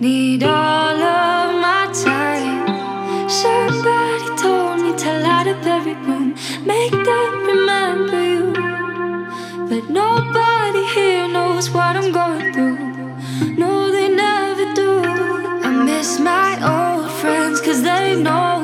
Need all of my time. Somebody told me to light up every room, make them remember you. But nobody here knows what I'm going through. No, they never do. I miss my old friends, cause they know.